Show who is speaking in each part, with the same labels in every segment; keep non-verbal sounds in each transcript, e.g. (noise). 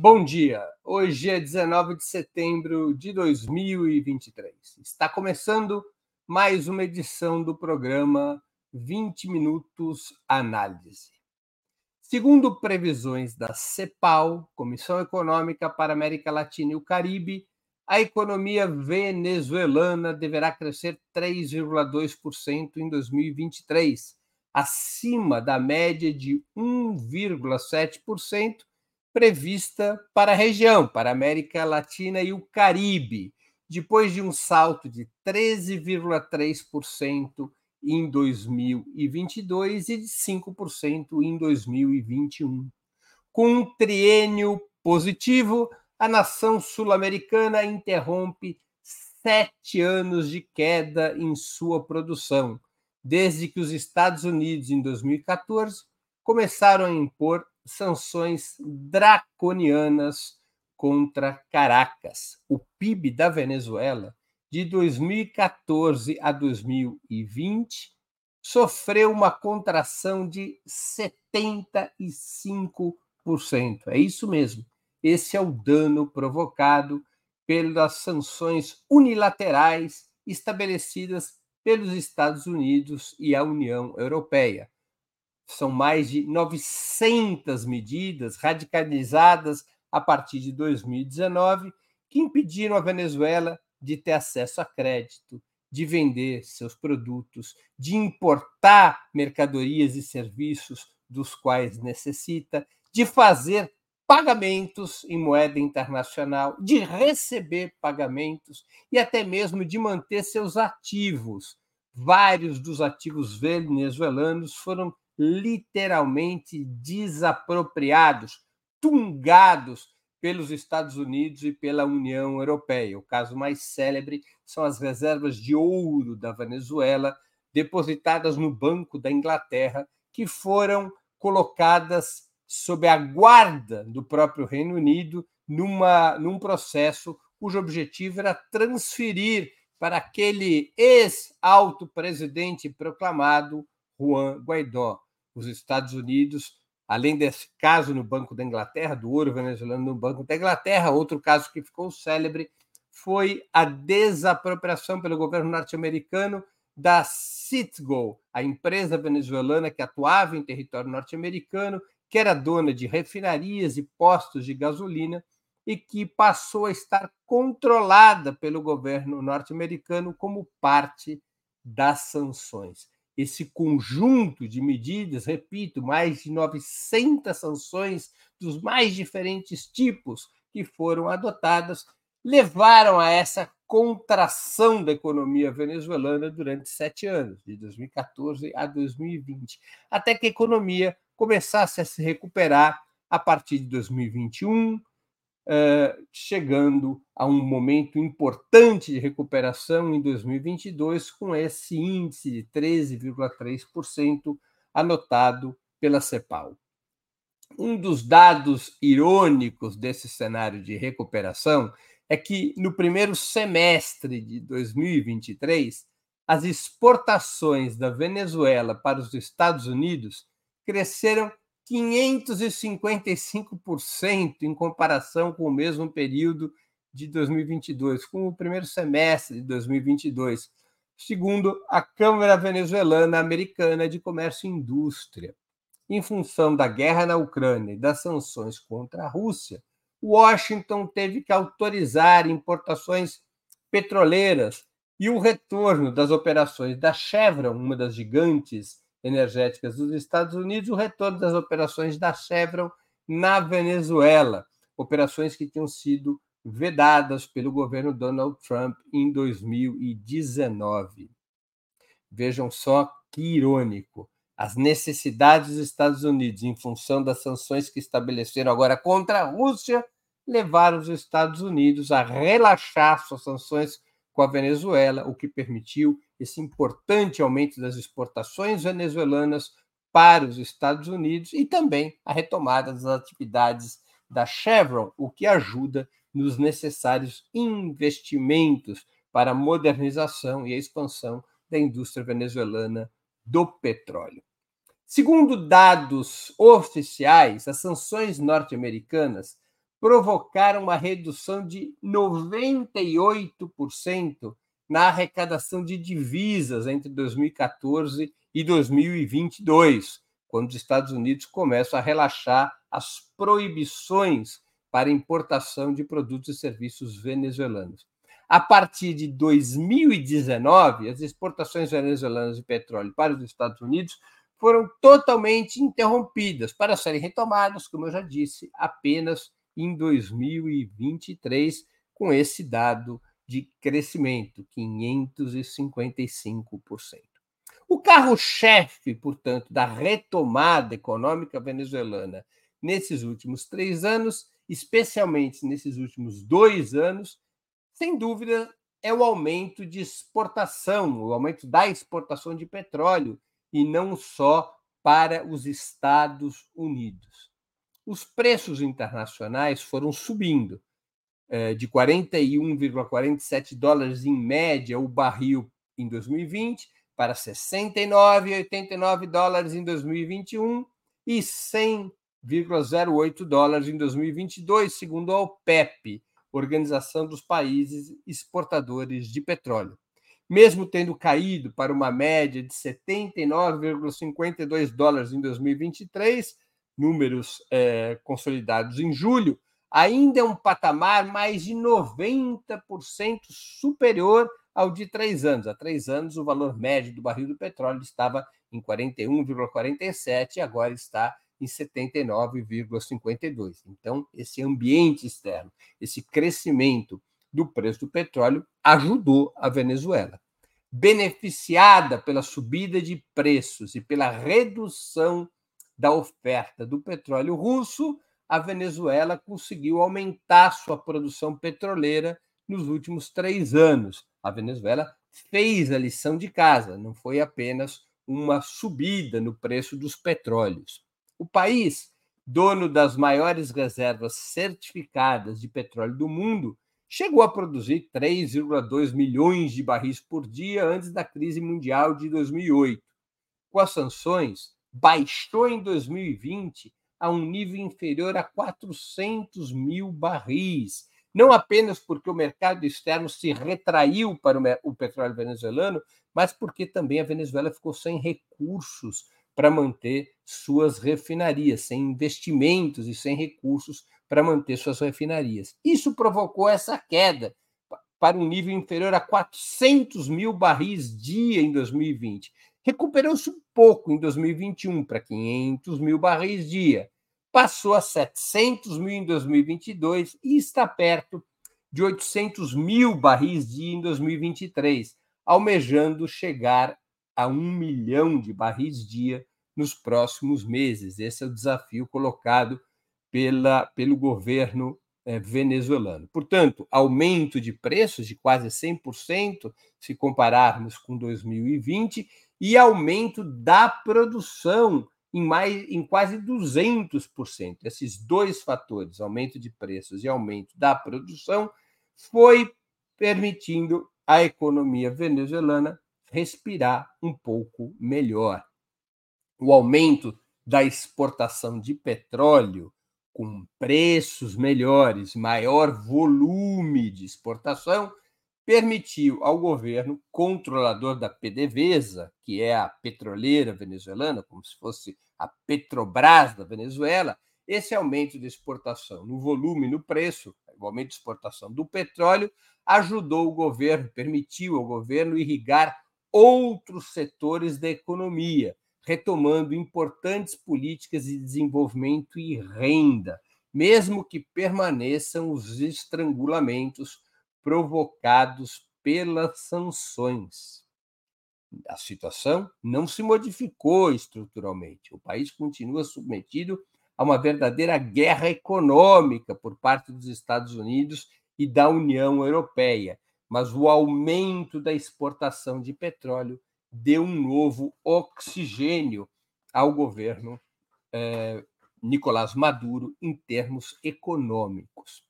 Speaker 1: Bom dia. Hoje é 19 de setembro de 2023. Está começando mais uma edição do programa 20 Minutos Análise. Segundo previsões da CEPAL, Comissão Econômica para a América Latina e o Caribe, a economia venezuelana deverá crescer 3,2% em 2023, acima da média de 1,7% prevista para a região, para a América Latina e o Caribe, depois de um salto de 13,3% em 2022 e de 5% em 2021. Com um triênio positivo, a nação sul-americana interrompe sete anos de queda em sua produção, desde que os Estados Unidos, em 2014, começaram a impor sanções draconianas contra Caracas. O PIB da Venezuela, de 2014 a 2020, sofreu uma contração de 75%. É isso mesmo. Esse é o dano provocado pelas sanções unilaterais estabelecidas pelos Estados Unidos e a União Europeia são mais de 900 medidas radicalizadas a partir de 2019 que impediram a Venezuela de ter acesso a crédito, de vender seus produtos, de importar mercadorias e serviços dos quais necessita, de fazer pagamentos em moeda internacional, de receber pagamentos e até mesmo de manter seus ativos. Vários dos ativos venezuelanos foram literalmente desapropriados, tungados pelos Estados Unidos e pela União Europeia. O caso mais célebre são as reservas de ouro da Venezuela, depositadas no Banco da Inglaterra, que foram colocadas sob a guarda do próprio Reino Unido numa, num processo cujo objetivo era transferir para aquele ex-alto presidente proclamado Juan Guaidó os Estados Unidos, além desse caso no Banco da Inglaterra, do ouro venezuelano no Banco da Inglaterra, outro caso que ficou célebre foi a desapropriação pelo governo norte-americano da Citgo, a empresa venezuelana que atuava em território norte-americano, que era dona de refinarias e postos de gasolina e que passou a estar controlada pelo governo norte-americano como parte das sanções esse conjunto de medidas, repito, mais de 900 sanções dos mais diferentes tipos que foram adotadas, levaram a essa contração da economia venezuelana durante sete anos, de 2014 a 2020, até que a economia começasse a se recuperar a partir de 2021, chegando a um momento importante de recuperação em 2022, com esse índice de 13,3% anotado pela CEPAL. Um dos dados irônicos desse cenário de recuperação é que, no primeiro semestre de 2023, as exportações da Venezuela para os Estados Unidos cresceram 555% em comparação com o mesmo período de 2022, com o primeiro semestre de 2022, segundo a Câmara Venezuelana Americana de Comércio e Indústria. Em função da guerra na Ucrânia e das sanções contra a Rússia, Washington teve que autorizar importações petroleiras e o retorno das operações da Chevron, uma das gigantes energéticas dos Estados Unidos, o retorno das operações da Chevron na Venezuela, operações que tinham sido vedadas pelo governo Donald Trump em 2019. Vejam só que irônico. As necessidades dos Estados Unidos, em função das sanções que estabeleceram agora contra a Rússia, levaram os Estados Unidos a relaxar suas sanções com a Venezuela, o que permitiu esse importante aumento das exportações venezuelanas para os Estados Unidos e também a retomada das atividades da Chevron, o que ajuda nos necessários investimentos para a modernização e a expansão da indústria venezuelana do petróleo. Segundo dados oficiais, as sanções norte-americanas provocaram uma redução de 98% na arrecadação de divisas entre 2014 e 2022, quando os Estados Unidos começam a relaxar as proibições para importação de produtos e serviços venezuelanos. A partir de 2019, as exportações venezuelanas de petróleo para os Estados Unidos foram totalmente interrompidas, para serem retomadas, como eu já disse, apenas em 2023, com esse dado de crescimento, 555%. O carro-chefe, portanto, da retomada econômica venezuelana nesses últimos três anos, especialmente nesses últimos dois anos, sem dúvida, é o aumento de exportação, o aumento da exportação de petróleo, e não só para os Estados Unidos. Os preços internacionais foram subindo, eh, de 41,47 dólares em média o barril em 2020 para 69,89 dólares em 2021 e 100,08 dólares em 2022, segundo a OPEP, Organização dos Países Exportadores de Petróleo. Mesmo tendo caído para uma média de 79,52 dólares em 2023, números é, consolidados em julho, ainda é um patamar mais de 90% superior ao de três anos. Há três anos, o valor médio do barril do petróleo estava em 41,47 e agora está em 79,52. Então, esse ambiente externo, esse crescimento do preço do petróleo ajudou a Venezuela. Beneficiada pela subida de preços e pela redução da oferta do petróleo russo, a Venezuela conseguiu aumentar sua produção petroleira nos últimos três anos. A Venezuela fez a lição de casa, não foi apenas uma subida no preço dos petróleos. O país, dono das maiores reservas certificadas de petróleo do mundo, chegou a produzir 3,2 milhões de barris por dia antes da crise mundial de 2008. Com as sanções, baixou em 2020 a um nível inferior a 400 mil barris, não apenas porque o mercado externo se retraiu para o petróleo venezuelano, mas porque também a Venezuela ficou sem recursos para manter suas refinarias, sem investimentos e sem recursos para manter suas refinarias. Isso provocou essa queda para um nível inferior a 400 mil barris dia em 2020. Recuperou-se um pouco em 2021 para 500 mil barris dia passou a 700 mil em 2022 e está perto de 800 mil barris dia em 2023, almejando chegar a um milhão de barris dia nos próximos meses. Esse é o desafio colocado pela, pelo governo é, venezuelano. Portanto, aumento de preços de quase 100%, se compararmos com 2020, e aumento da produção em, mais, em quase 200%. Esses dois fatores, aumento de preços e aumento da produção, foi permitindo a economia venezuelana respirar um pouco melhor. O aumento da exportação de petróleo, com preços melhores, maior volume de exportação, permitiu ao governo controlador da PDVSA, que é a petroleira venezuelana, como se fosse a Petrobras da Venezuela, esse aumento de exportação no volume no preço, o aumento de exportação do petróleo, ajudou o governo, permitiu ao governo irrigar outros setores da economia, retomando importantes políticas de desenvolvimento e renda, mesmo que permaneçam os estrangulamentos provocados pelas sanções. A situação não se modificou estruturalmente. O país continua submetido a uma verdadeira guerra econômica por parte dos Estados Unidos e da União Europeia, mas o aumento da exportação de petróleo deu um novo oxigênio ao governo eh, Nicolás Maduro em termos econômicos.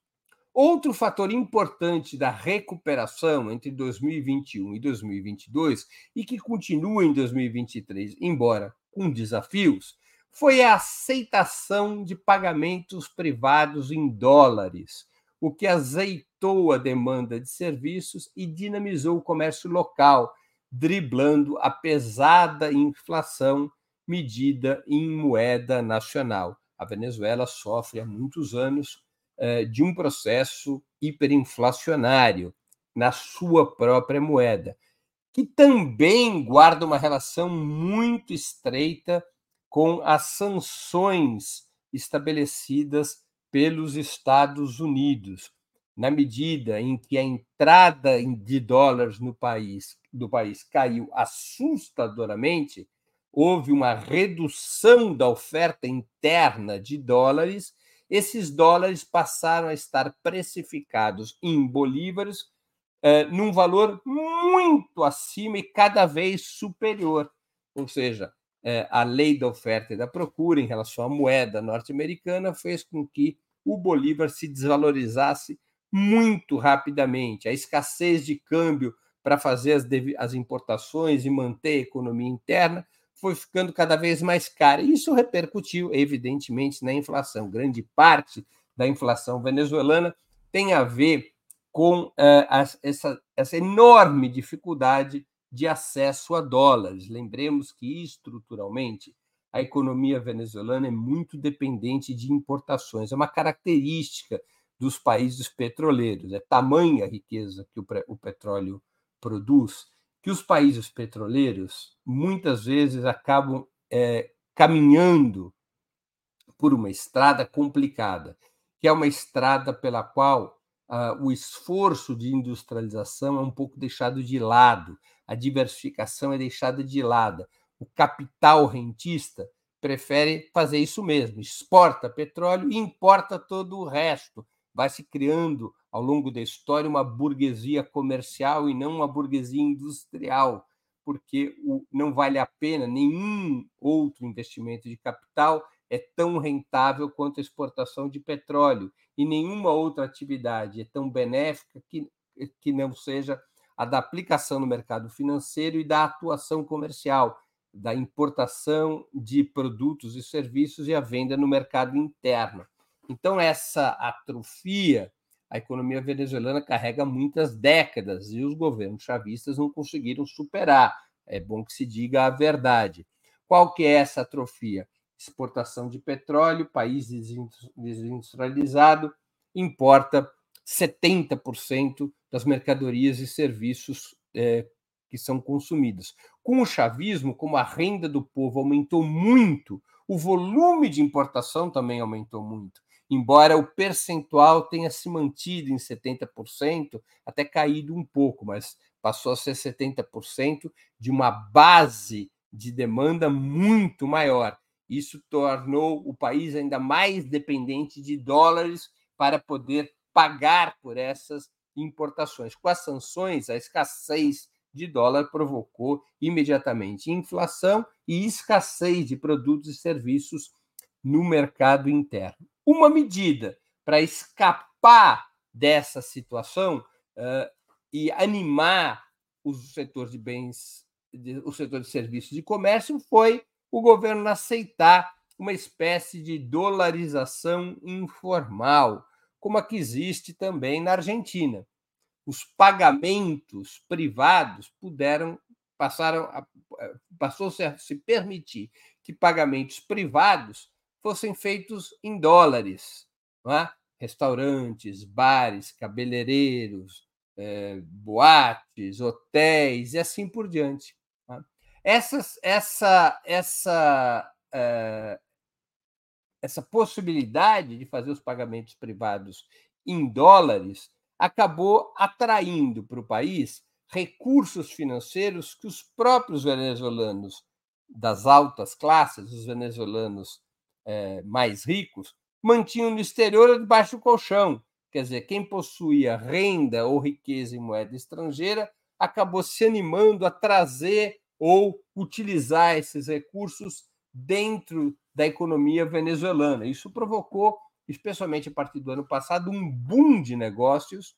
Speaker 1: Outro fator importante da recuperação entre 2021 e 2022 e que continua em 2023, embora com desafios, foi a aceitação de pagamentos privados em dólares, o que azeitou a demanda de serviços e dinamizou o comércio local, driblando a pesada inflação medida em moeda nacional. A Venezuela sofre há muitos anos de um processo hiperinflacionário na sua própria moeda, que também guarda uma relação muito estreita com as sanções estabelecidas pelos Estados Unidos, na medida em que a entrada de dólares no país do país caiu assustadoramente, houve uma redução da oferta interna de dólares, esses dólares passaram a estar precificados em bolívares eh, num valor muito acima e cada vez superior. Ou seja, eh, a lei da oferta e da procura em relação à moeda norte-americana fez com que o bolívar se desvalorizasse muito rapidamente. A escassez de câmbio para fazer as, as importações e manter a economia interna foi ficando cada vez mais cara. Isso repercutiu, evidentemente, na inflação. Grande parte da inflação venezuelana tem a ver com uh, essa, essa enorme dificuldade de acesso a dólares. Lembremos que, estruturalmente, a economia venezuelana é muito dependente de importações. É uma característica dos países petroleiros. É tamanha a riqueza que o, o petróleo produz que os países petroleiros muitas vezes acabam é, caminhando por uma estrada complicada, que é uma estrada pela qual ah, o esforço de industrialização é um pouco deixado de lado, a diversificação é deixada de lado. O capital rentista prefere fazer isso mesmo, exporta petróleo e importa todo o resto. Vai se criando ao longo da história uma burguesia comercial e não uma burguesia industrial, porque o, não vale a pena nenhum outro investimento de capital é tão rentável quanto a exportação de petróleo e nenhuma outra atividade é tão benéfica que, que não seja a da aplicação no mercado financeiro e da atuação comercial, da importação de produtos e serviços e a venda no mercado interno. Então, essa atrofia a economia venezuelana carrega muitas décadas e os governos chavistas não conseguiram superar. É bom que se diga a verdade. Qual que é essa atrofia? Exportação de petróleo, país desindustrializado importa 70% das mercadorias e serviços é, que são consumidos. Com o chavismo, como a renda do povo aumentou muito, o volume de importação também aumentou muito embora o percentual tenha se mantido em 70%, até caído um pouco, mas passou a ser 70% de uma base de demanda muito maior. Isso tornou o país ainda mais dependente de dólares para poder pagar por essas importações. Com as sanções, a escassez de dólar provocou imediatamente inflação e escassez de produtos e serviços no mercado interno uma medida para escapar dessa situação uh, e animar o setor de bens, de, o setor de serviços e comércio foi o governo aceitar uma espécie de dolarização informal, como a que existe também na Argentina. Os pagamentos privados puderam passaram a, passou a se permitir que pagamentos privados fossem feitos em dólares. É? Restaurantes, bares, cabeleireiros, é, boates, hotéis e assim por diante. É? Essas, essa, essa, é, essa possibilidade de fazer os pagamentos privados em dólares acabou atraindo para o país recursos financeiros que os próprios venezuelanos das altas classes, os venezuelanos é, mais ricos, mantinham no exterior debaixo do colchão. Quer dizer, quem possuía renda ou riqueza em moeda estrangeira acabou se animando a trazer ou utilizar esses recursos dentro da economia venezuelana. Isso provocou, especialmente a partir do ano passado, um boom de negócios,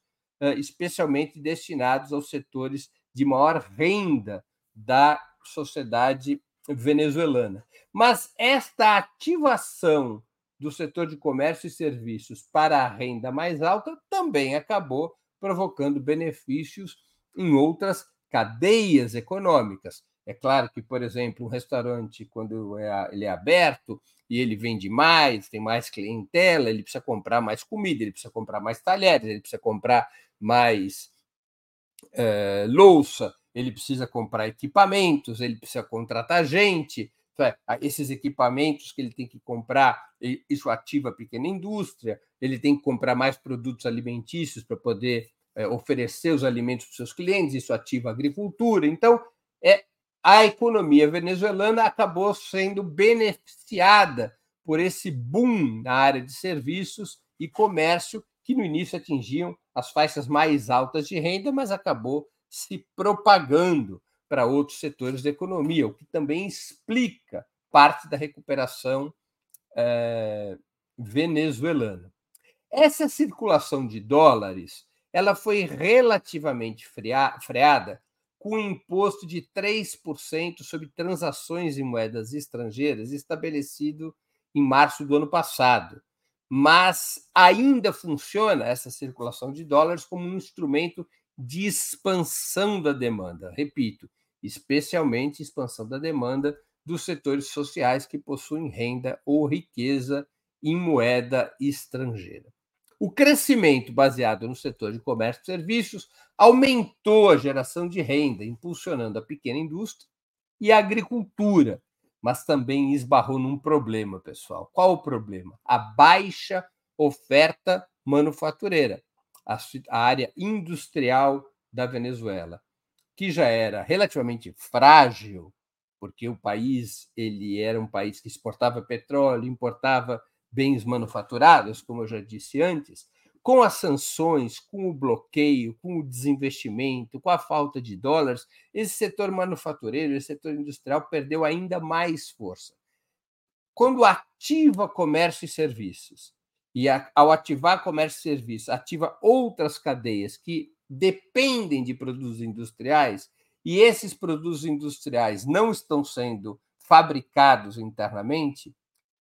Speaker 1: especialmente destinados aos setores de maior renda da sociedade venezuelana. Mas esta ativação do setor de comércio e serviços para a renda mais alta também acabou provocando benefícios em outras cadeias econômicas. É claro que, por exemplo, um restaurante, quando é, ele é aberto e ele vende mais, tem mais clientela, ele precisa comprar mais comida, ele precisa comprar mais talheres, ele precisa comprar mais é, louça, ele precisa comprar equipamentos, ele precisa contratar gente. É, esses equipamentos que ele tem que comprar, isso ativa a pequena indústria, ele tem que comprar mais produtos alimentícios para poder é, oferecer os alimentos para os seus clientes, isso ativa a agricultura. Então, é, a economia venezuelana acabou sendo beneficiada por esse boom na área de serviços e comércio, que no início atingiam as faixas mais altas de renda, mas acabou se propagando para outros setores da economia, o que também explica parte da recuperação é, venezuelana. Essa circulação de dólares ela foi relativamente freada com um imposto de 3% sobre transações em moedas estrangeiras estabelecido em março do ano passado. Mas ainda funciona essa circulação de dólares como um instrumento de expansão da demanda. Repito, especialmente expansão da demanda dos setores sociais que possuem renda ou riqueza em moeda estrangeira. O crescimento baseado no setor de comércio e serviços aumentou a geração de renda, impulsionando a pequena indústria e a agricultura, mas também esbarrou num problema, pessoal. Qual o problema? A baixa oferta manufatureira, a, área industrial da Venezuela, que já era relativamente frágil, porque o país ele era um país que exportava petróleo, importava bens manufaturados, como eu já disse antes, com as sanções, com o bloqueio, com o desinvestimento, com a falta de dólares, esse setor manufatureiro, esse setor industrial perdeu ainda mais força. Quando ativa comércio e serviços, e ao ativar comércio e serviços, ativa outras cadeias que dependem de produtos industriais, e esses produtos industriais não estão sendo fabricados internamente,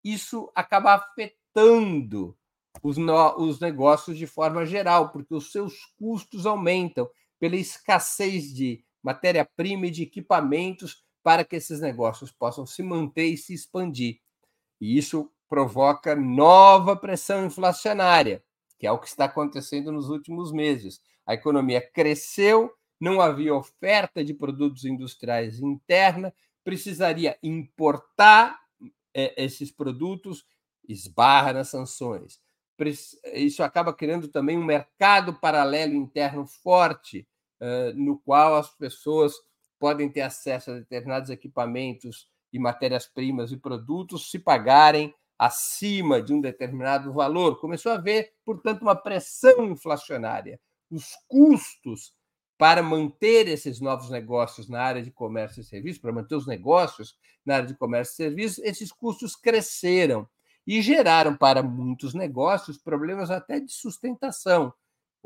Speaker 1: isso acaba afetando os, no, os negócios de forma geral, porque os seus custos aumentam pela escassez de matéria-prima e de equipamentos para que esses negócios possam se manter e se expandir. E isso provoca nova pressão inflacionária, que é o que está acontecendo nos últimos meses. A economia cresceu, não havia oferta de produtos industriais interna, precisaria importar é, esses produtos, esbarra nas sanções. Isso acaba criando também um mercado paralelo interno forte, no qual as pessoas podem ter acesso a determinados equipamentos e matérias-primas e produtos se pagarem acima de um determinado valor. Começou a haver, portanto, uma pressão inflacionária. Os custos para manter esses novos negócios na área de comércio e serviços, para manter os negócios na área de comércio e serviços, esses custos cresceram e geraram para muitos negócios problemas até de sustentação.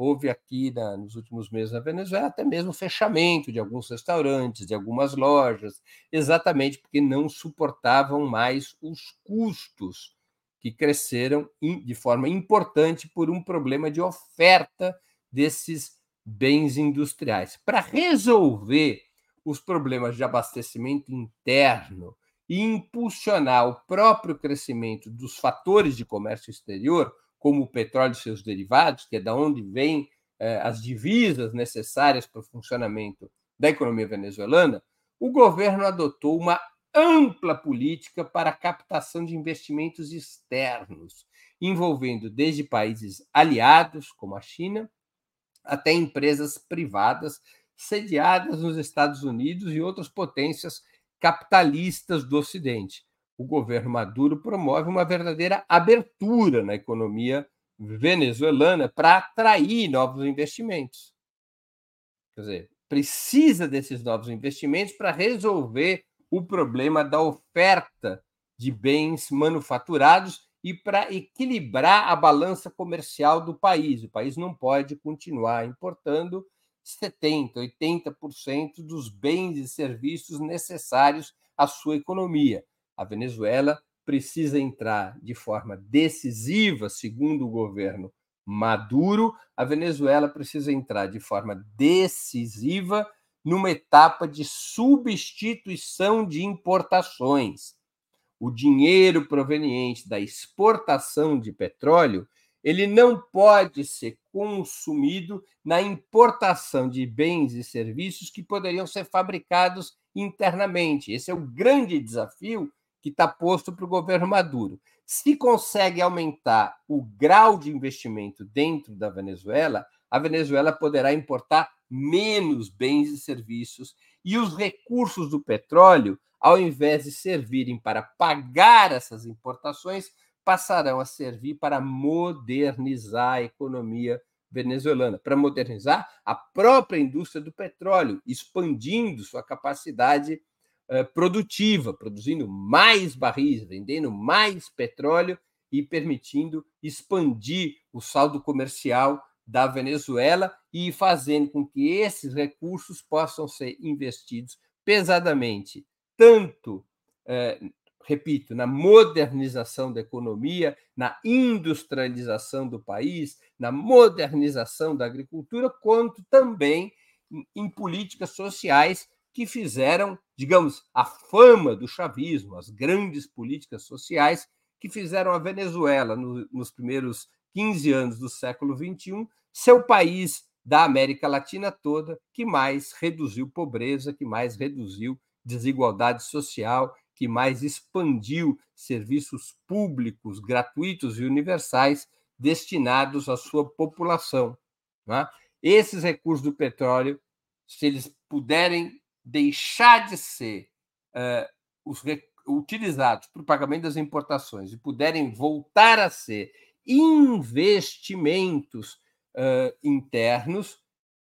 Speaker 1: Houve aqui na, nos últimos meses na Venezuela até mesmo fechamento de alguns restaurantes, de algumas lojas, exatamente porque não suportavam mais os custos que cresceram de forma importante por um problema de oferta desses bens industriais. Para resolver os problemas de abastecimento interno e impulsionar o próprio crescimento dos fatores de comércio exterior, como o petróleo e seus derivados, que é da onde vêm eh, as divisas necessárias para o funcionamento da economia venezuelana, o governo adotou uma ampla política para a captação de investimentos externos, envolvendo desde países aliados, como a China, até empresas privadas sediadas nos Estados Unidos e outras potências capitalistas do Ocidente. O governo Maduro promove uma verdadeira abertura na economia venezuelana para atrair novos investimentos. Quer dizer, precisa desses novos investimentos para resolver o problema da oferta de bens manufaturados e para equilibrar a balança comercial do país. O país não pode continuar importando 70%, 80% dos bens e serviços necessários a sua economia. A Venezuela precisa entrar de forma decisiva, segundo o governo Maduro, a Venezuela precisa entrar de forma decisiva numa etapa de substituição de importações. O dinheiro proveniente da exportação de petróleo, ele não pode ser consumido na importação de bens e serviços que poderiam ser fabricados internamente. Esse é o grande desafio que está posto para o governo Maduro. Se consegue aumentar o grau de investimento dentro da Venezuela, a Venezuela poderá importar menos bens e serviços e os recursos do petróleo, ao invés de servirem para pagar essas importações, passarão a servir para modernizar a economia venezuelana, para modernizar a própria indústria do petróleo, expandindo sua capacidade produtiva, produzindo mais barris, vendendo mais petróleo e permitindo expandir o saldo comercial da Venezuela e fazendo com que esses recursos possam ser investidos pesadamente, tanto, eh, repito, na modernização da economia, na industrialização do país, na modernização da agricultura, quanto também em políticas sociais que fizeram, digamos, a fama do chavismo, as grandes políticas sociais que fizeram a Venezuela no, nos primeiros 15 anos do século XXI ser o país da América Latina toda que mais reduziu pobreza, que mais reduziu desigualdade social, que mais expandiu serviços públicos gratuitos e universais destinados à sua população. É? Esses recursos do petróleo, se eles puderem deixar de ser uh, os utilizados para o pagamento das importações e puderem voltar a ser investimentos uh, internos,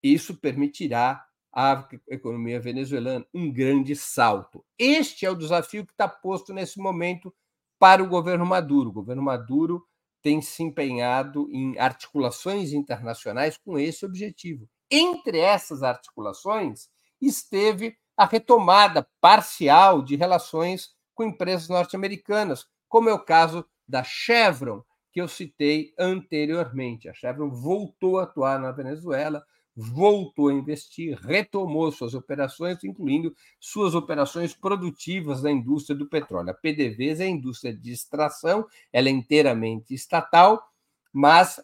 Speaker 1: isso permitirá à economia venezuelana um grande salto. Este é o desafio que está posto nesse momento para o governo Maduro. O governo Maduro tem se empenhado em articulações internacionais com esse objetivo. Entre essas articulações esteve a retomada parcial de relações com empresas norte-americanas, como é o caso da Chevron, que eu citei anteriormente. A Chevron voltou a atuar na Venezuela, voltou a investir, retomou suas operações, incluindo suas operações produtivas na indústria do petróleo. A PDVSA é a indústria de extração, ela é inteiramente estatal, mas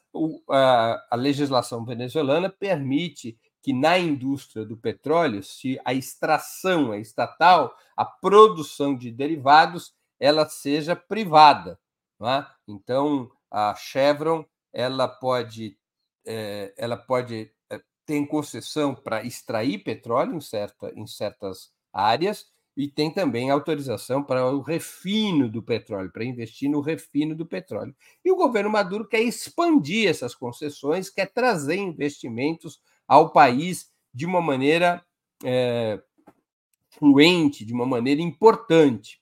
Speaker 1: a legislação venezuelana permite que na indústria do petróleo, se a extração é estatal, a produção de derivados ela seja privada. É? Então, a Chevron ela pode, é, ela pode é, ter concessão para extrair petróleo em, certa, em certas áreas e tem também autorização para o refino do petróleo, para investir no refino do petróleo. E o governo Maduro quer expandir essas concessões, quer trazer investimentos ao país de uma maneira é, fluente, de uma maneira importante.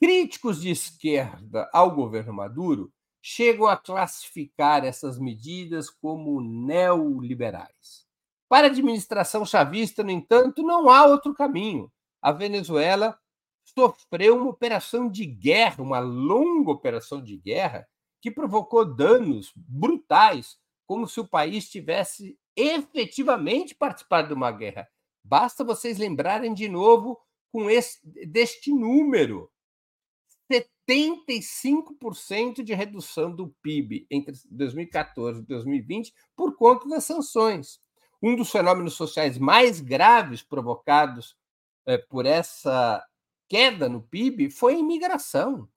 Speaker 1: Críticos de esquerda ao governo Maduro chegam a classificar essas medidas como neoliberais. Para a administração chavista, no entanto, não há outro caminho. A Venezuela sofreu uma operação de guerra, uma longa operação de guerra, que provocou danos brutais, como se o país tivesse efetivamente participado de uma guerra. Basta vocês lembrarem de novo com esse, deste número. 75% de redução do PIB entre 2014 e 2020 por conta das sanções. Um dos fenômenos sociais mais graves provocados é, por essa queda no PIB foi a imigração.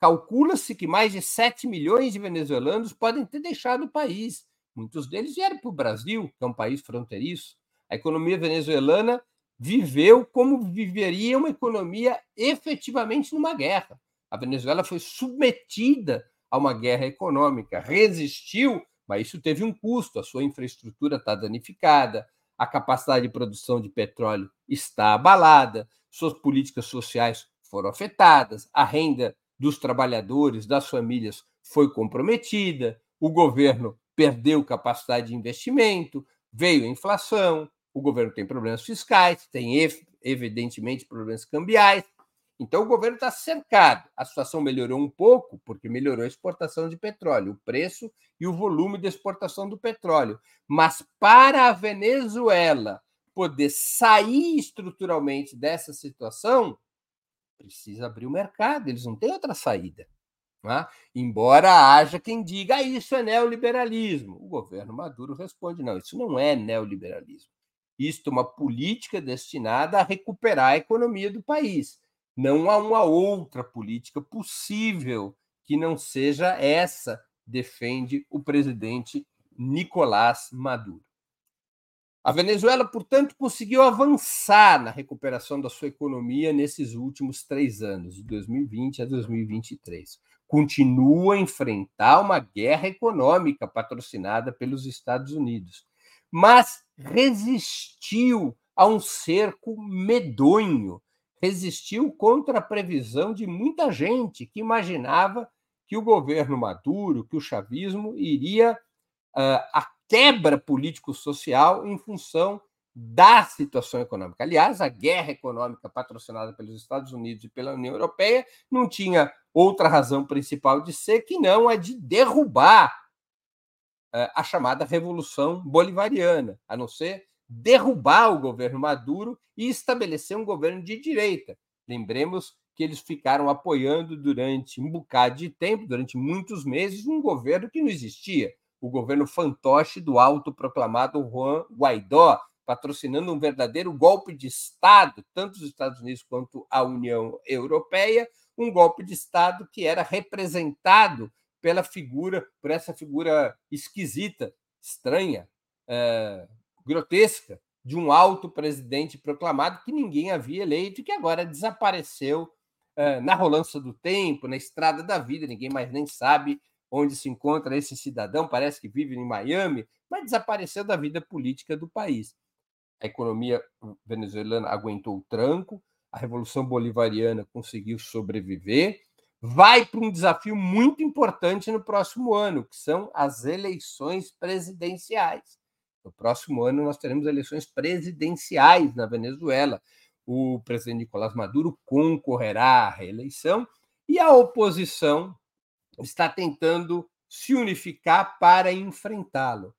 Speaker 1: Calcula-se que mais de 7 milhões de venezuelanos podem ter deixado o país. Muitos deles vieram para o Brasil, que é um país fronteiriço. A economia venezuelana viveu como viveria uma economia efetivamente numa guerra. A Venezuela foi submetida a uma guerra econômica, resistiu, mas isso teve um custo. A sua infraestrutura está danificada, a capacidade de produção de petróleo está abalada, suas políticas sociais foram afetadas, a renda dos trabalhadores, das famílias foi comprometida, o governo perdeu capacidade de investimento, veio a inflação, o governo tem problemas fiscais, tem evidentemente problemas cambiais, Então o governo está cercado. A situação melhorou um pouco, porque melhorou a exportação de petróleo, o preço e o volume de exportação do petróleo. Mas para a Venezuela poder sair estruturalmente dessa situação, precisa abrir o mercado, eles não têm outra saída. É? Embora haja quem diga ah, isso é neoliberalismo. O governo Maduro responde: não, isso não é neoliberalismo. Isto é uma política destinada a recuperar a economia do país. Não há uma outra política possível que não seja essa, defende o presidente Nicolás Maduro. A Venezuela, portanto, conseguiu avançar na recuperação da sua economia nesses últimos três anos, de 2020 a 2023. Continua a enfrentar uma guerra econômica patrocinada pelos Estados Unidos, mas resistiu a um cerco medonho, resistiu contra a previsão de muita gente que imaginava que o governo Maduro, que o chavismo iria uh, quebra político-social em função da situação econômica. Aliás, a guerra econômica patrocinada pelos Estados Unidos e pela União Europeia não tinha outra razão principal de ser que não a de derrubar eh, a chamada Revolução Bolivariana, a não ser derrubar o governo Maduro e estabelecer um governo de direita. Lembremos que eles ficaram apoiando durante um bocado de tempo, durante muitos meses, um governo que não existia o governo fantoche do autoproclamado Juan Guaidó, patrocinando um verdadeiro golpe de Estado, tanto os Estados Unidos quanto a União Europeia, um golpe de Estado que era representado pela figura, por essa figura esquisita, estranha, é, grotesca, de um alto presidente proclamado que ninguém havia eleito e que agora desapareceu é, na rolança do tempo, na estrada da vida, ninguém mais nem sabe onde se encontra esse cidadão, parece que vive em Miami, mas desapareceu da vida política do país. A economia venezuelana aguentou o tranco, a Revolução Bolivariana conseguiu sobreviver, vai para um desafio muito importante no próximo ano, que são as eleições presidenciais. No próximo ano, nós teremos eleições presidenciais na Venezuela. O presidente Nicolás Maduro concorrerá à reeleição e a oposição está tentando se unificar para enfrentá-lo.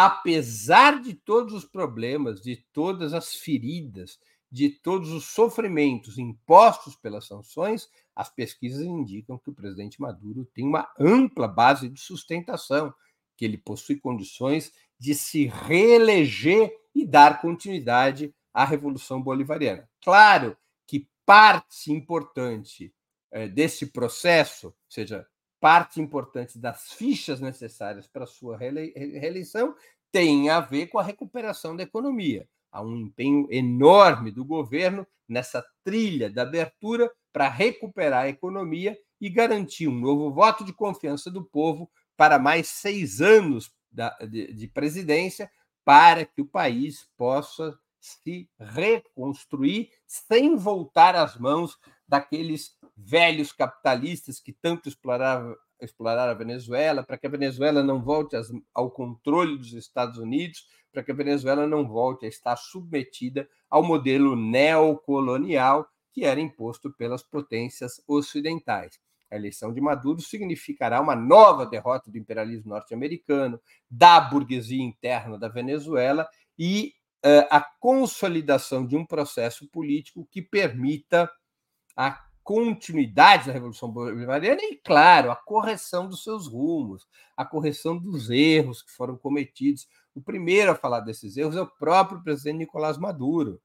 Speaker 1: Apesar de todos os problemas, de todas as feridas, de todos os sofrimentos impostos pelas sanções, as pesquisas indicam que o presidente Maduro tem uma ampla base de sustentação, que ele possui condições de se reeleger e dar continuidade à Revolução Bolivariana. Claro que parte importante eh, desse processo, ou seja, parte importante das fichas necessárias para sua reeleição tem a ver com a recuperação da economia. Há um empenho enorme do governo nessa trilha da abertura para recuperar a economia e garantir um novo voto de confiança do povo para mais seis anos de, presidência, para que o país possa se reconstruir sem voltar às mãos daqueles velhos capitalistas que tanto exploraram, exploraram a Venezuela, para que a Venezuela não volte ao controle dos Estados Unidos, para que a Venezuela não volte a estar submetida ao modelo neocolonial que era imposto pelas potências ocidentais. A eleição de Maduro significará uma nova derrota do imperialismo norte-americano, da burguesia interna da Venezuela e uh, a consolidação de um processo político que permita a continuidade da Revolução Bolivariana e, claro, a correção dos seus rumos, a correção dos erros que foram cometidos. O primeiro a falar desses erros é o próprio presidente Nicolás Maduro,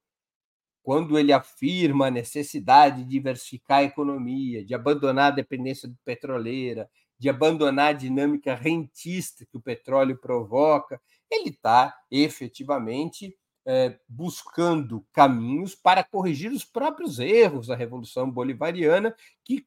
Speaker 1: quando ele afirma a necessidade de diversificar a economia, de abandonar a dependência petroleira, de abandonar a dinâmica rentista que o petróleo provoca, ele está efetivamente é, buscando caminhos para corrigir os próprios erros da Revolução Bolivariana, que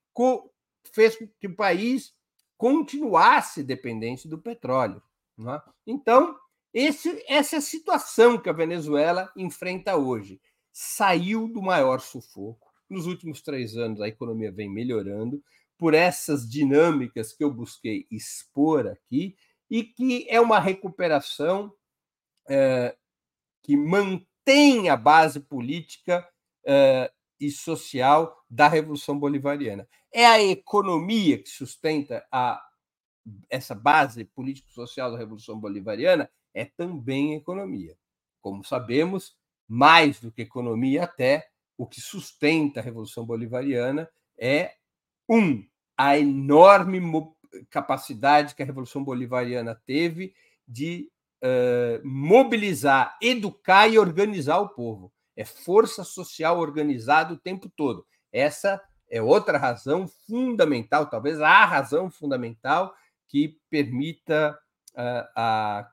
Speaker 1: fez com que o país continuasse dependente do petróleo. É? Então, esse, essa é a situação que a Venezuela enfrenta hoje. Saiu do maior sufoco. Nos últimos três anos, a economia vem melhorando por essas dinâmicas que eu busquei expor aqui, e que é uma recuperação é, que mantém a base política uh, e social da Revolução Bolivariana. É a economia que sustenta a, essa base político-social da Revolução Bolivariana? É também economia. Como sabemos, mais do que economia, até o que sustenta a Revolução Bolivariana é, um, a enorme capacidade que a Revolução Bolivariana teve de uh, mobilizar, educar e organizar o povo. É força social organizada o tempo todo. Essa é outra razão fundamental, talvez a razão fundamental que permita uh, a,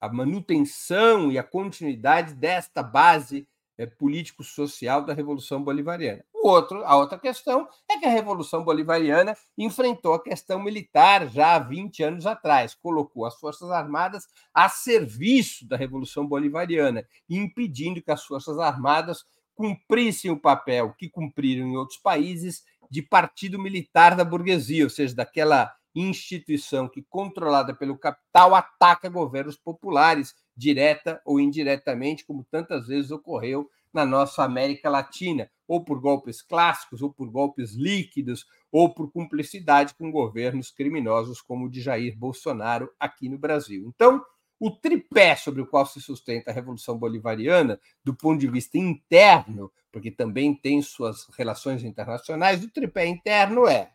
Speaker 1: a manutenção e a continuidade desta base é, político-social da Revolução Bolivariana. O outro, a outra questão é que a Revolução Bolivariana enfrentou a questão militar já há 20 anos atrás, colocou as Forças Armadas a serviço da Revolução Bolivariana, impedindo que as Forças Armadas cumprissem o papel que cumpriram em outros países de partido militar da burguesia, ou seja, daquela instituição que, controlada pelo capital, ataca governos populares, direta ou indiretamente, como tantas vezes ocorreu na nossa América Latina, ou por golpes clássicos, ou por golpes líquidos, ou por cumplicidade com governos criminosos como o de Jair Bolsonaro aqui no Brasil. Então, o tripé sobre o qual se sustenta a Revolução Bolivariana, do ponto de vista interno, porque também tem suas relações internacionais, o tripé interno é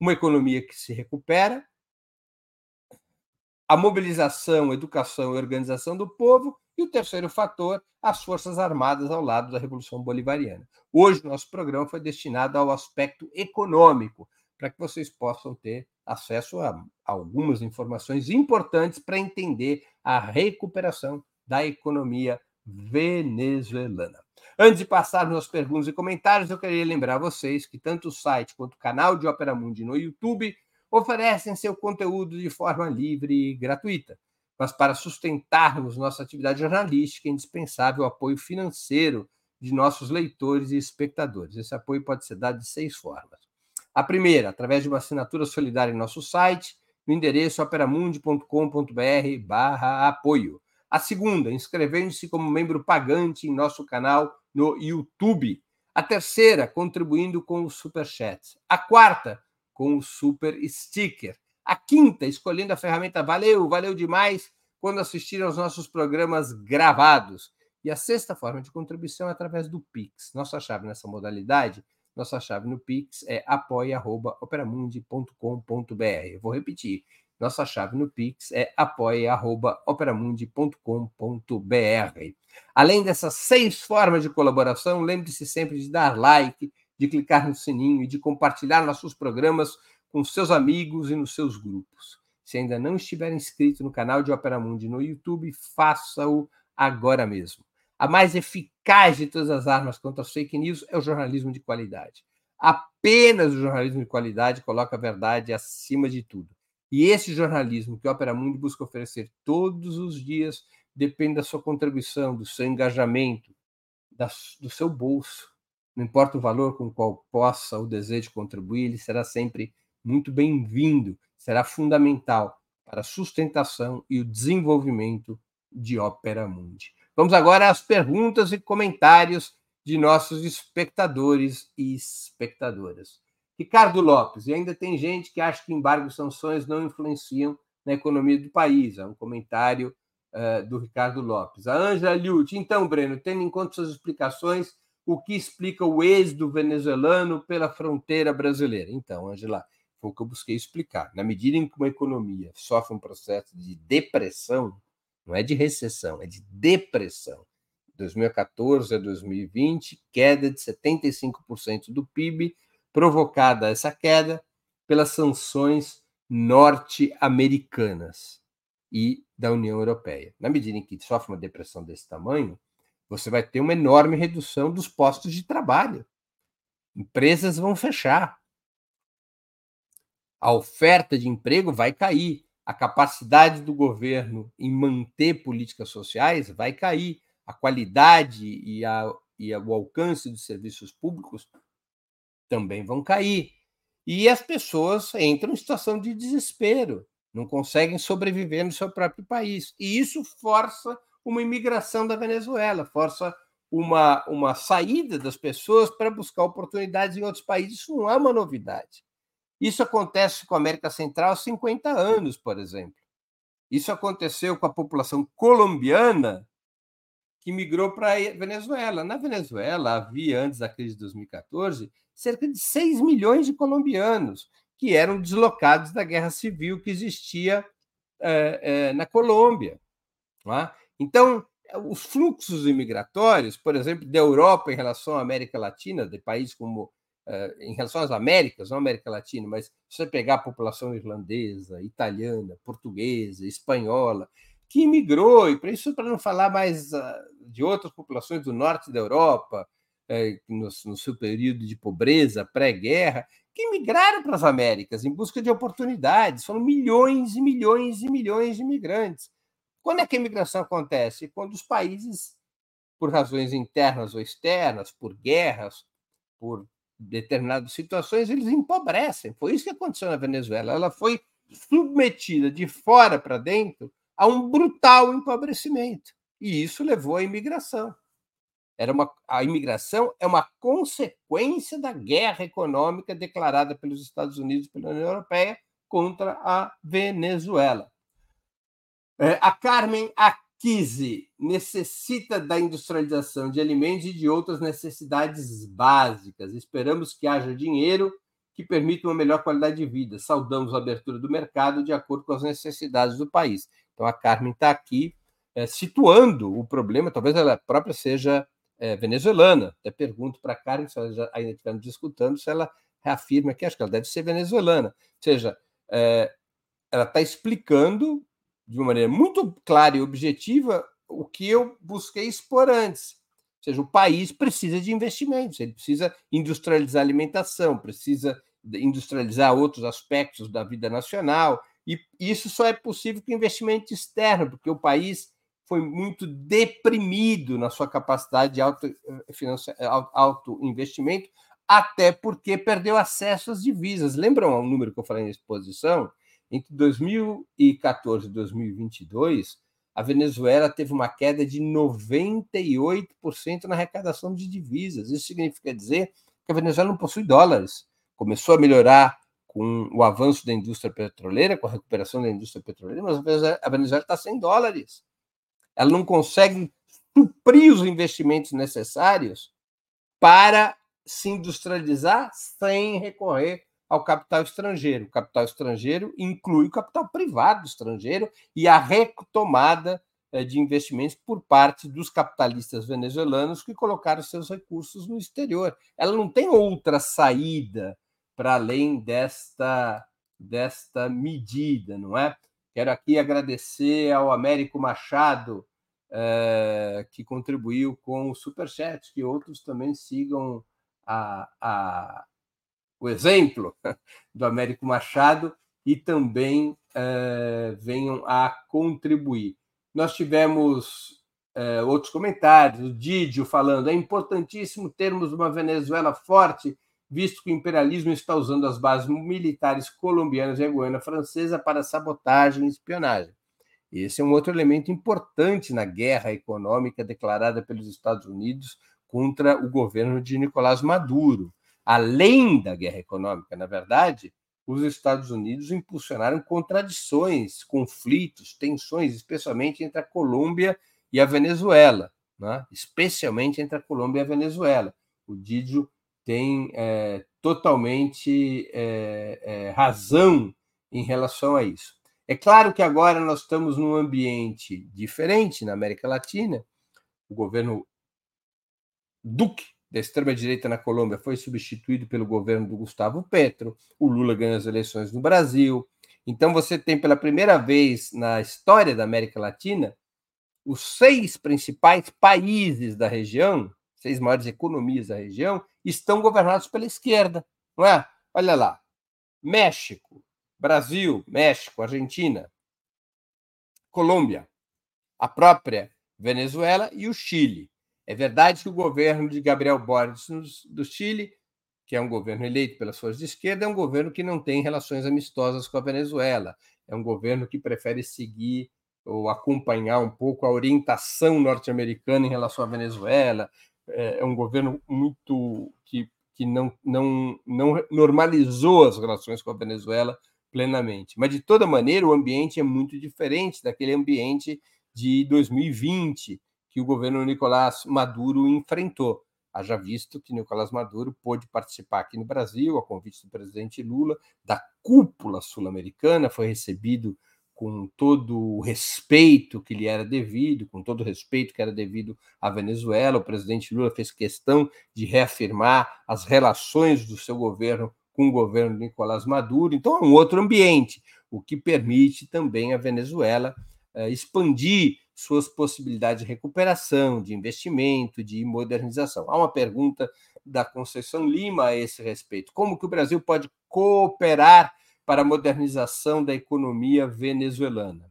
Speaker 1: uma economia que se recupera, a mobilização, educação e organização do povo, e o terceiro fator, as Forças Armadas ao lado da Revolução Bolivariana. Hoje, nosso programa foi destinado ao aspecto econômico, para que vocês possam ter acesso a algumas informações importantes para entender a recuperação da economia venezuelana. Antes de passar nas perguntas e comentários, eu queria lembrar vocês que tanto o site quanto o canal de Opera Mundi no YouTube oferecem seu conteúdo de forma livre e gratuita. Mas para sustentarmos nossa atividade jornalística, é indispensável o apoio financeiro de nossos leitores e espectadores. Esse apoio pode ser dado de seis formas. A primeira, através de uma assinatura solidária em nosso site, no endereço operamundi.com.br barra apoio. A segunda, inscrevendo-se como membro pagante em nosso canal no YouTube. A terceira, contribuindo com o Super Chat. A quarta, com o Super Sticker. A quinta, escolhendo a ferramenta Valeu, valeu demais quando assistir aos nossos programas gravados. E a sexta forma de contribuição é através do Pix. Nossa chave nessa modalidade, nossa chave no Pix é apoia.operamundi.com.br. Vou repetir. Nossa chave no Pix é apoia.operamundi.com.br. Além dessas seis formas de colaboração, lembre-se sempre de dar like, de clicar no sininho e de compartilhar nossos programas com seus amigos e nos seus grupos. Se ainda não estiver inscrito no canal de Opera Mundi no YouTube, faça-o agora mesmo. A mais eficaz de todas as armas contra as fake news é o jornalismo de qualidade. Apenas o jornalismo de qualidade coloca a verdade acima de tudo. E esse jornalismo que a Opera Mundi busca oferecer todos os dias depende da sua contribuição, do seu engajamento, da, do seu bolso. Não importa o valor com o qual possa ou deseje contribuir, ele será sempre muito bem-vindo, será fundamental para a sustentação e o desenvolvimento de Opera Mundi. Vamos agora às perguntas e comentários de nossos espectadores e espectadoras. Ricardo Lopes, e ainda tem gente que acha que embargo e sanções não influenciam na economia do país. É um comentário uh, do Ricardo Lopes. A Ângela Liut, então, Breno, tendo em conta suas explicações, o que explica o êxodo venezuelano pela fronteira brasileira? Então, Ângela, foi o que eu busquei explicar. Na medida em que uma economia sofre um processo de depressão, não é de recessão, é de depressão. 2014 a 2020, queda de 75% do PIB, provocada essa queda pelas sanções norte-americanas e da União Europeia. Na medida em que sofre uma depressão desse tamanho, você vai ter uma enorme redução dos postos de trabalho. Empresas vão fechar. A oferta de emprego vai cair. A capacidade do governo em manter políticas sociais vai cair. A qualidade e, a, e o alcance dos serviços públicos também vão cair. E as pessoas entram em situação de desespero, não conseguem sobreviver no seu próprio país. E isso força uma imigração da Venezuela, força uma, uma saída das pessoas para buscar oportunidades em outros países. Isso não é uma novidade. Isso acontece com a América Central há 50 anos, por exemplo. Isso aconteceu com a população colombiana que migrou para a Venezuela. Na Venezuela, havia, antes da crise de 2014, cerca de 6 milhões de colombianos que eram deslocados da guerra civil que existia é, é, na Colômbia. É? Então, os fluxos imigratórios, por exemplo, da Europa em relação à América Latina, de países como em relação às Américas, não América Latina, mas se você pegar a população irlandesa, italiana, portuguesa, espanhola, que imigrou, e para isso, para não falar mais ah, de outras populações do norte da Europa, eh, no, no seu período de pobreza, pré-guerra, que migraram para as Américas em busca de oportunidades. Foram milhões e milhões e milhões de imigrantes. Quando é que a imigração acontece? Quando os países, por razões internas ou externas, por guerras, por determinadas situações, eles empobrecem. Foi isso que aconteceu na Venezuela. Ela foi submetida de fora para dentro a um brutal empobrecimento. E isso levou à imigração. Era uma, a imigração é uma consequência da guerra econômica declarada pelos Estados Unidos e pela União Europeia contra a Venezuela. É, a Carmen Akise necessita da industrialização de alimentos e de outras necessidades básicas. Esperamos que haja dinheiro que permita uma melhor qualidade de vida. Saudamos a abertura do mercado de acordo com as necessidades do país. Então, a Carmen está aqui é, situando o problema, talvez ela própria seja é, venezuelana. Até pergunto para a Carmen, se ela já ainda estivermos discutindo, se ela reafirma que acho que ela deve ser venezuelana. Ou seja, é, ela está explicando de uma maneira muito clara e objetiva o que eu busquei expor antes. Ou seja, o país precisa de investimentos, ele precisa industrializar a alimentação, precisa industrializar outros aspectos da vida nacional, e isso só é possível com investimento externo, porque o país foi muito deprimido na sua capacidade de auto, eh, auto investimento, até porque perdeu acesso às divisas. Lembram o número que eu falei na exposição? Entre 2014 e 2022, a Venezuela teve uma queda de 98% na arrecadação de divisas. Isso significa dizer que a Venezuela não possui dólares. Começou a melhorar com o avanço da indústria petroleira, com a recuperação da indústria petroleira, mas a Venezuela está sem dólares. Ela não consegue suprir os investimentos necessários para se industrializar sem recorrer ao capital estrangeiro. O capital estrangeiro inclui o capital privado estrangeiro e a retomada eh, de investimentos por parte dos capitalistas venezuelanos que colocaram seus recursos no exterior. Ela não tem outra saída para além desta, desta medida, não é? Quero aqui agradecer ao Américo Machado, eh, que contribuiu com o Superchat, que outros também sigam a, a, o exemplo (laughs) do Américo Machado e também eh, venham a contribuir. Nós tivemos eh, outros comentários, o Didio falando: é importantíssimo termos uma Venezuela forte, visto que o imperialismo está usando as bases militares colombianas e a Guiana Francesa para sabotagem e espionagem. Esse é um outro elemento importante na guerra econômica declarada pelos Estados Unidos contra o governo de Nicolás Maduro além da guerra econômica, na verdade, os Estados Unidos impulsionaram contradições, conflitos, tensões, especialmente entre a Colômbia e a Venezuela, né? especialmente entre a Colômbia e a Venezuela. O Didio tem é, totalmente é, é, razão em relação a isso. É claro que agora nós estamos num ambiente diferente na América Latina. O governo Duque da extrema-direita na Colômbia foi substituído pelo governo do Gustavo Petro, o Lula ganhou as eleições no Brasil. Então, você tem pela primeira vez na história da América Latina os seis principais países da região, seis maiores economias da região, estão governados pela esquerda, não é? Olha lá: México, Brasil, México, Argentina, Colômbia, a própria Venezuela e o Chile. É verdade que o governo de Gabriel Boric do Chile, que é um governo eleito pelas forças de esquerda, é um governo que não tem relações amistosas com a Venezuela. É um governo que prefere seguir ou acompanhar um pouco a orientação norte-americana em relação à Venezuela. É, é um governo muito que, que não, não, não normalizou as relações com a Venezuela plenamente. Mas, de toda maneira, o ambiente é muito diferente daquele ambiente de 2020 que o governo Nicolás Maduro enfrentou. Haja visto que Nicolás Maduro pôde participar aqui no Brasil, a convite do presidente Lula, da cúpula sul-americana, foi recebido com todo o respeito que lhe era devido, com todo o respeito que era devido à Venezuela. O presidente Lula fez questão de reafirmar as relações do seu governo com o governo Nicolás Maduro. Então, é um outro ambiente, o que permite também a Venezuela eh, expandir suas possibilidades de recuperação, de investimento, de modernização. Há uma pergunta da Conceição Lima a esse respeito: como que o Brasil pode cooperar para a modernização da economia venezuelana?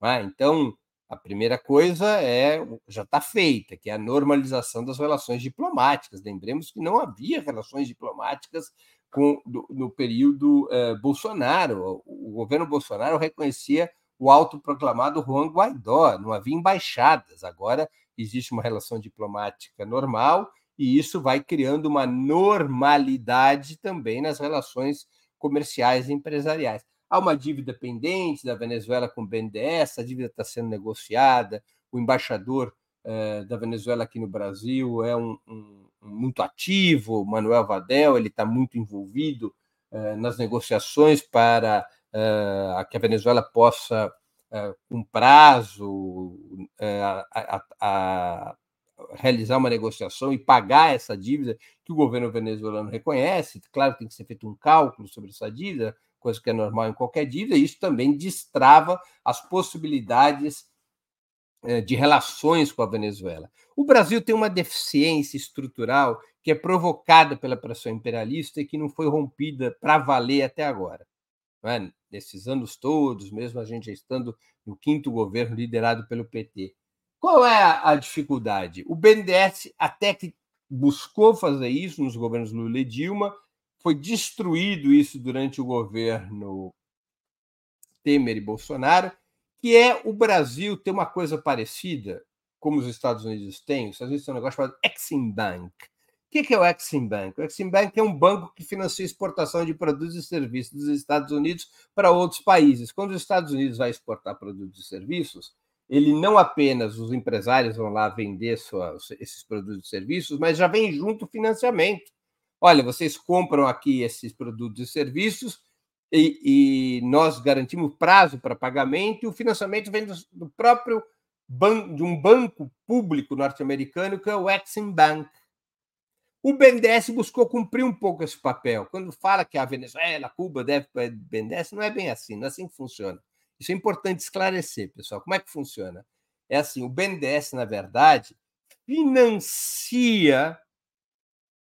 Speaker 1: Ah, então, a primeira coisa é já está feita, que é a normalização das relações diplomáticas. Lembremos que não havia relações diplomáticas com, do, no período eh, Bolsonaro. O governo Bolsonaro reconhecia o autoproclamado Juan Guaidó, não havia embaixadas. Agora existe uma relação diplomática normal e isso vai criando uma normalidade também nas relações comerciais e empresariais. Há uma dívida pendente da Venezuela com o BNDES, a dívida está sendo negociada, o embaixador eh, da Venezuela aqui no Brasil é um, um, um muito ativo, Manuel Vadel, ele está muito envolvido eh, nas negociações para uh, que a Venezuela possa, uh, com prazo, uh, a, a, realizar uma negociação e pagar essa dívida que o governo venezuelano reconhece. Claro, tem que ser feito um cálculo sobre essa dívida, coisa que é normal em qualquer dívida, e isso também destrava as possibilidades de relações com a Venezuela. O Brasil tem uma deficiência estrutural que é provocada pela pressão imperialista e que não foi rompida para valer até agora. Nesses anos todos, mesmo a gente estando no quinto governo liderado pelo PT. Qual é a, a dificuldade? O BNDES até que buscou fazer isso nos governos Lula e Dilma, foi destruído isso durante o governo Temer e Bolsonaro, que é o Brasil ter uma coisa parecida, como os Estados Unidos têm. Os Estados Unidos têm um negócio chamado Exim Bank, o que é o Exim Bank? O Exim Bank é um banco que financia exportação de produtos e serviços dos Estados Unidos para outros países. Quando os Estados Unidos vai exportar produtos e serviços, ele não apenas os empresários vão lá vender esses produtos e serviços, mas já vem junto o financiamento. Olha, vocês compram aqui esses produtos e serviços e, e nós garantimos prazo para pagamento e o financiamento vem do, do próprio ban, de um banco público norte-americano que é o Exim Bank. O BNDES buscou cumprir um pouco esse papel. Quando fala que a Venezuela, Cuba deve para o BNDES, não é bem assim, não é assim que funciona. Isso é importante esclarecer, pessoal. Como é que funciona? É assim, o BNDES, na verdade, financia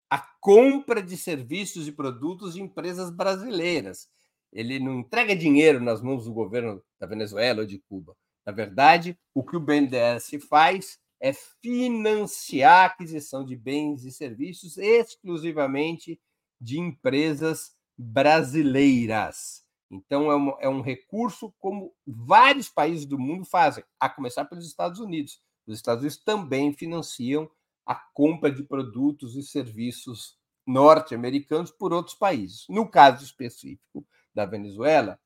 Speaker 1: a compra de serviços e produtos de empresas brasileiras. Ele não entrega dinheiro nas mãos do governo da Venezuela ou de Cuba. Na verdade, o que o BNDES faz é financiar a aquisição de bens e serviços exclusivamente de empresas brasileiras. Então, é um, é um recurso como vários países do mundo fazem, a começar pelos Estados Unidos. Os Estados Unidos também financiam a compra de produtos e serviços norte-americanos por outros países. No caso específico da Venezuela,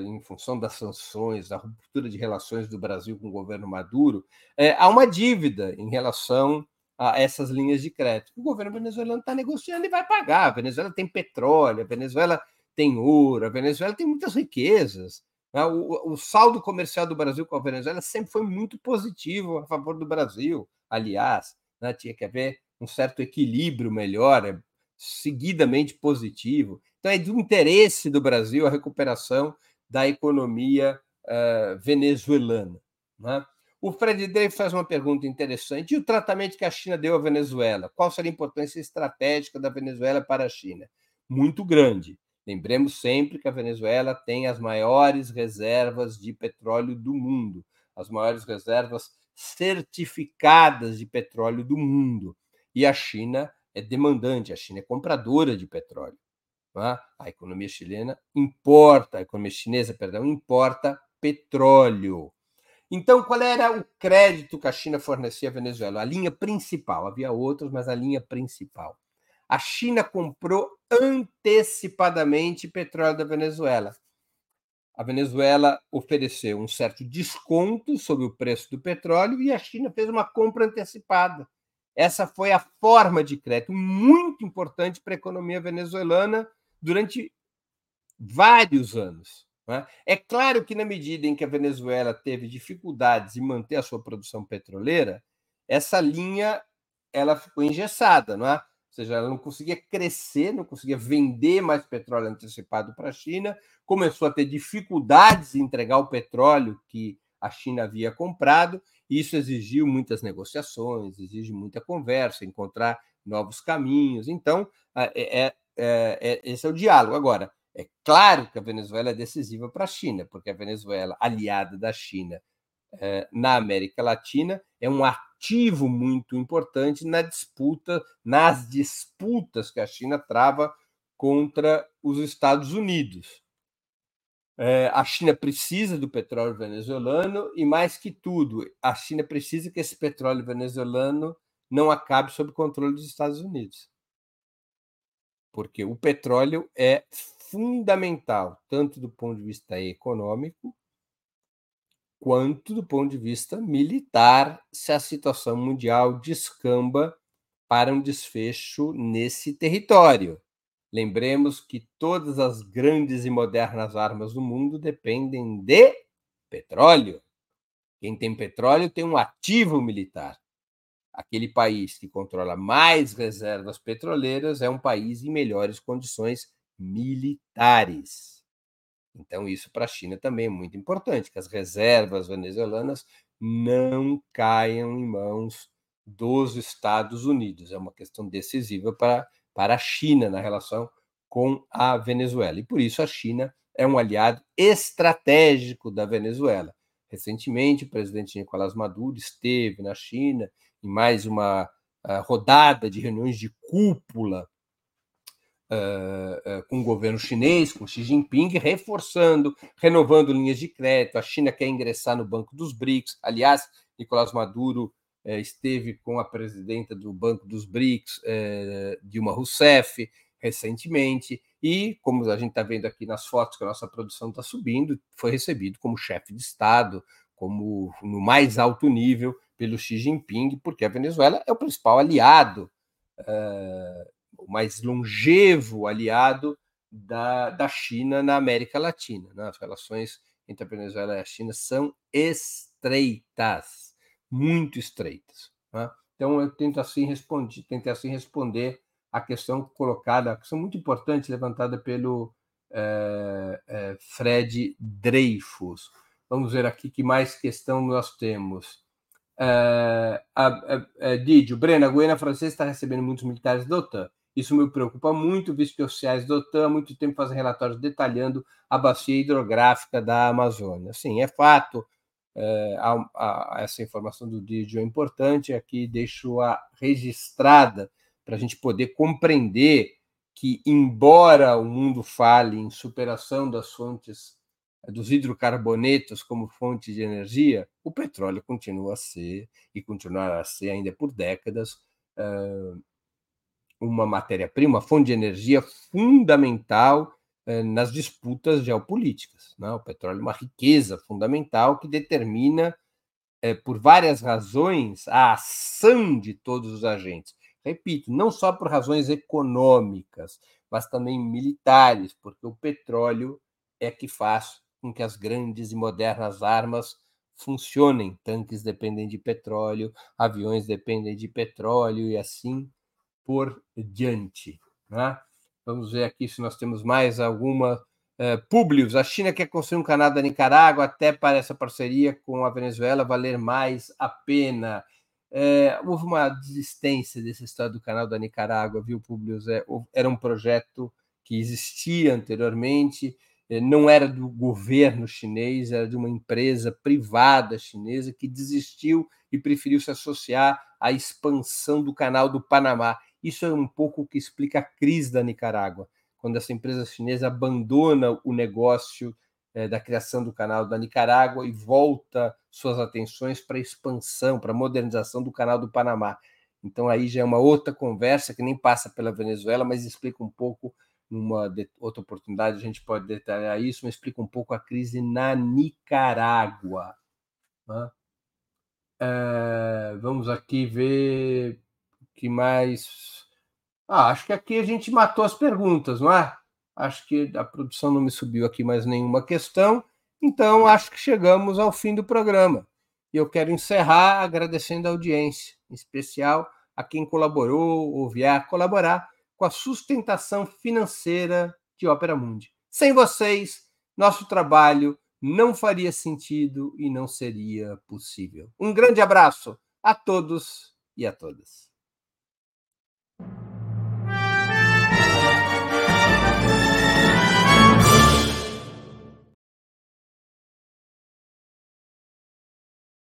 Speaker 1: em função das sanções, da ruptura de relações do Brasil com o governo Maduro, eh, há uma dívida em relação a essas linhas de crédito. O governo venezuelano está negociando e vai pagar. A Venezuela tem petróleo, a Venezuela tem ouro, a Venezuela tem muitas riquezas. Né? O, saldo comercial do Brasil com a Venezuela sempre foi muito positivo a favor do Brasil. Aliás, né? tinha que haver um certo equilíbrio melhor, é seguidamente positivo. Então, é do interesse do Brasil a recuperação da economia uh, venezuelana. Né? O Fred Davis faz uma pergunta interessante. E o tratamento que a China deu à Venezuela? Qual seria a importância estratégica da Venezuela para a China? Muito grande. Lembremos sempre que a Venezuela tem as maiores reservas de petróleo do mundo, as maiores reservas certificadas de petróleo do mundo. E a China é demandante, a China é compradora de petróleo. A economia chilena importa, a economia chinesa, perdão, importa petróleo. Então, qual era o crédito que a China fornecia à Venezuela? A linha principal, havia outros, mas a linha principal. A China comprou antecipadamente petróleo da Venezuela. A Venezuela ofereceu um certo desconto sobre o preço do petróleo e a China fez uma compra antecipada. Essa foi a forma de crédito muito importante para a economia venezuelana durante vários anos. Né? É claro que, na medida em que a Venezuela teve dificuldades em manter a sua produção petroleira, essa linha ela ficou engessada, não é? ou seja, ela não conseguia crescer, não conseguia vender mais petróleo antecipado para a China, começou a ter dificuldades em entregar o petróleo que a China havia comprado, e isso exigiu muitas negociações, exige muita conversa, encontrar novos caminhos. Então, é, é, é, esse é o diálogo. Agora, é claro que a Venezuela é decisiva para a China, porque a Venezuela, aliada da China é, na América Latina, é um ativo muito importante na disputa, nas disputas que a China trava contra os Estados Unidos. É, a China precisa do petróleo venezuelano e, mais que tudo, a China precisa que esse petróleo venezuelano não acabe sob controle dos Estados Unidos. Porque o petróleo é fundamental, tanto do ponto de vista econômico, quanto do ponto de vista militar, se a situação mundial descamba para um desfecho nesse território. Lembremos que todas as grandes e modernas armas do mundo dependem de petróleo. Quem tem petróleo tem um ativo militar. Aquele país que controla mais reservas petroleiras é um país em melhores condições militares. Então, isso para a China também é muito importante, que as reservas venezuelanas não caiam em mãos dos Estados Unidos. É uma questão decisiva para, para a China na relação com a Venezuela. E por isso a China é um aliado estratégico da Venezuela. Recentemente, o presidente Nicolás Maduro esteve na China em mais uma uh, rodada de reuniões de cúpula uh, uh, com o governo chinês, com Xi Jinping, reforçando, renovando linhas de crédito. A China quer ingressar no Banco dos BRICS. Aliás, Nicolás Maduro uh, esteve com a presidenta do Banco dos BRICS, Dilma Rousseff, recentemente. E, como a gente está vendo aqui nas fotos que a nossa produção está subindo, foi recebido como chefe de Estado, como no mais alto nível pelo Xi Jinping, porque a Venezuela é o principal aliado uh, o mais longevo aliado da, da China na América Latina. Né? As relações entre a Venezuela e a China são estreitas, muito estreitas. Né? Então, eu tento assim responder, tentei assim responder a questão colocada, a questão muito importante levantada pelo é, é, Fred Dreyfus. Vamos ver aqui que mais questão nós temos. É, a, a, a, Didio, Breno, a Guiana Francesa está recebendo muitos militares da OTAN. Isso me preocupa muito, visto que oficiais da OTAN há muito tempo fazem relatórios detalhando a bacia hidrográfica da Amazônia. Sim, é fato, é, a, a, essa informação do Didio é importante, aqui deixo-a registrada para a gente poder compreender que, embora o mundo fale em superação das fontes dos hidrocarbonetos como fonte de energia, o petróleo continua a ser e continuará a ser ainda por décadas uh, uma matéria-prima, fonte de energia fundamental eh, nas disputas geopolíticas. Né? O petróleo é uma riqueza fundamental que determina, eh, por várias razões, a ação de todos os agentes. Repito, não só por razões econômicas, mas também militares, porque o petróleo é que faz com que as grandes e modernas armas funcionem. Tanques dependem de petróleo, aviões dependem de petróleo e assim por diante. Né? Vamos ver aqui se nós temos mais alguma. Publius, a China quer construir um canal da Nicarágua até para essa parceria com a Venezuela valer mais a pena. É, houve uma desistência desse estado do canal da Nicarágua, viu, Publius? É, era um projeto que existia anteriormente, é, não era do governo chinês, era de uma empresa privada chinesa que desistiu e preferiu se associar à expansão do canal do Panamá. Isso é um pouco o que explica a crise da Nicarágua, quando essa empresa chinesa abandona o negócio é, da criação do canal da Nicarágua e volta suas atenções para a expansão, para a modernização do canal do Panamá. Então aí já é uma outra conversa que nem passa pela Venezuela, mas explica um pouco numa outra oportunidade a gente pode detalhar isso, mas explica um pouco a crise na Nicarágua. Né? É, vamos aqui ver o que mais. Ah, acho que aqui a gente matou as perguntas, não é? Acho que a produção não me subiu aqui mais nenhuma questão, então acho que chegamos ao fim do programa. E eu quero encerrar agradecendo a audiência, em especial a quem colaborou ou vier colaborar com a sustentação financeira de Ópera Mundi. Sem vocês, nosso trabalho não faria sentido e não seria possível. Um grande abraço a todos e a todas.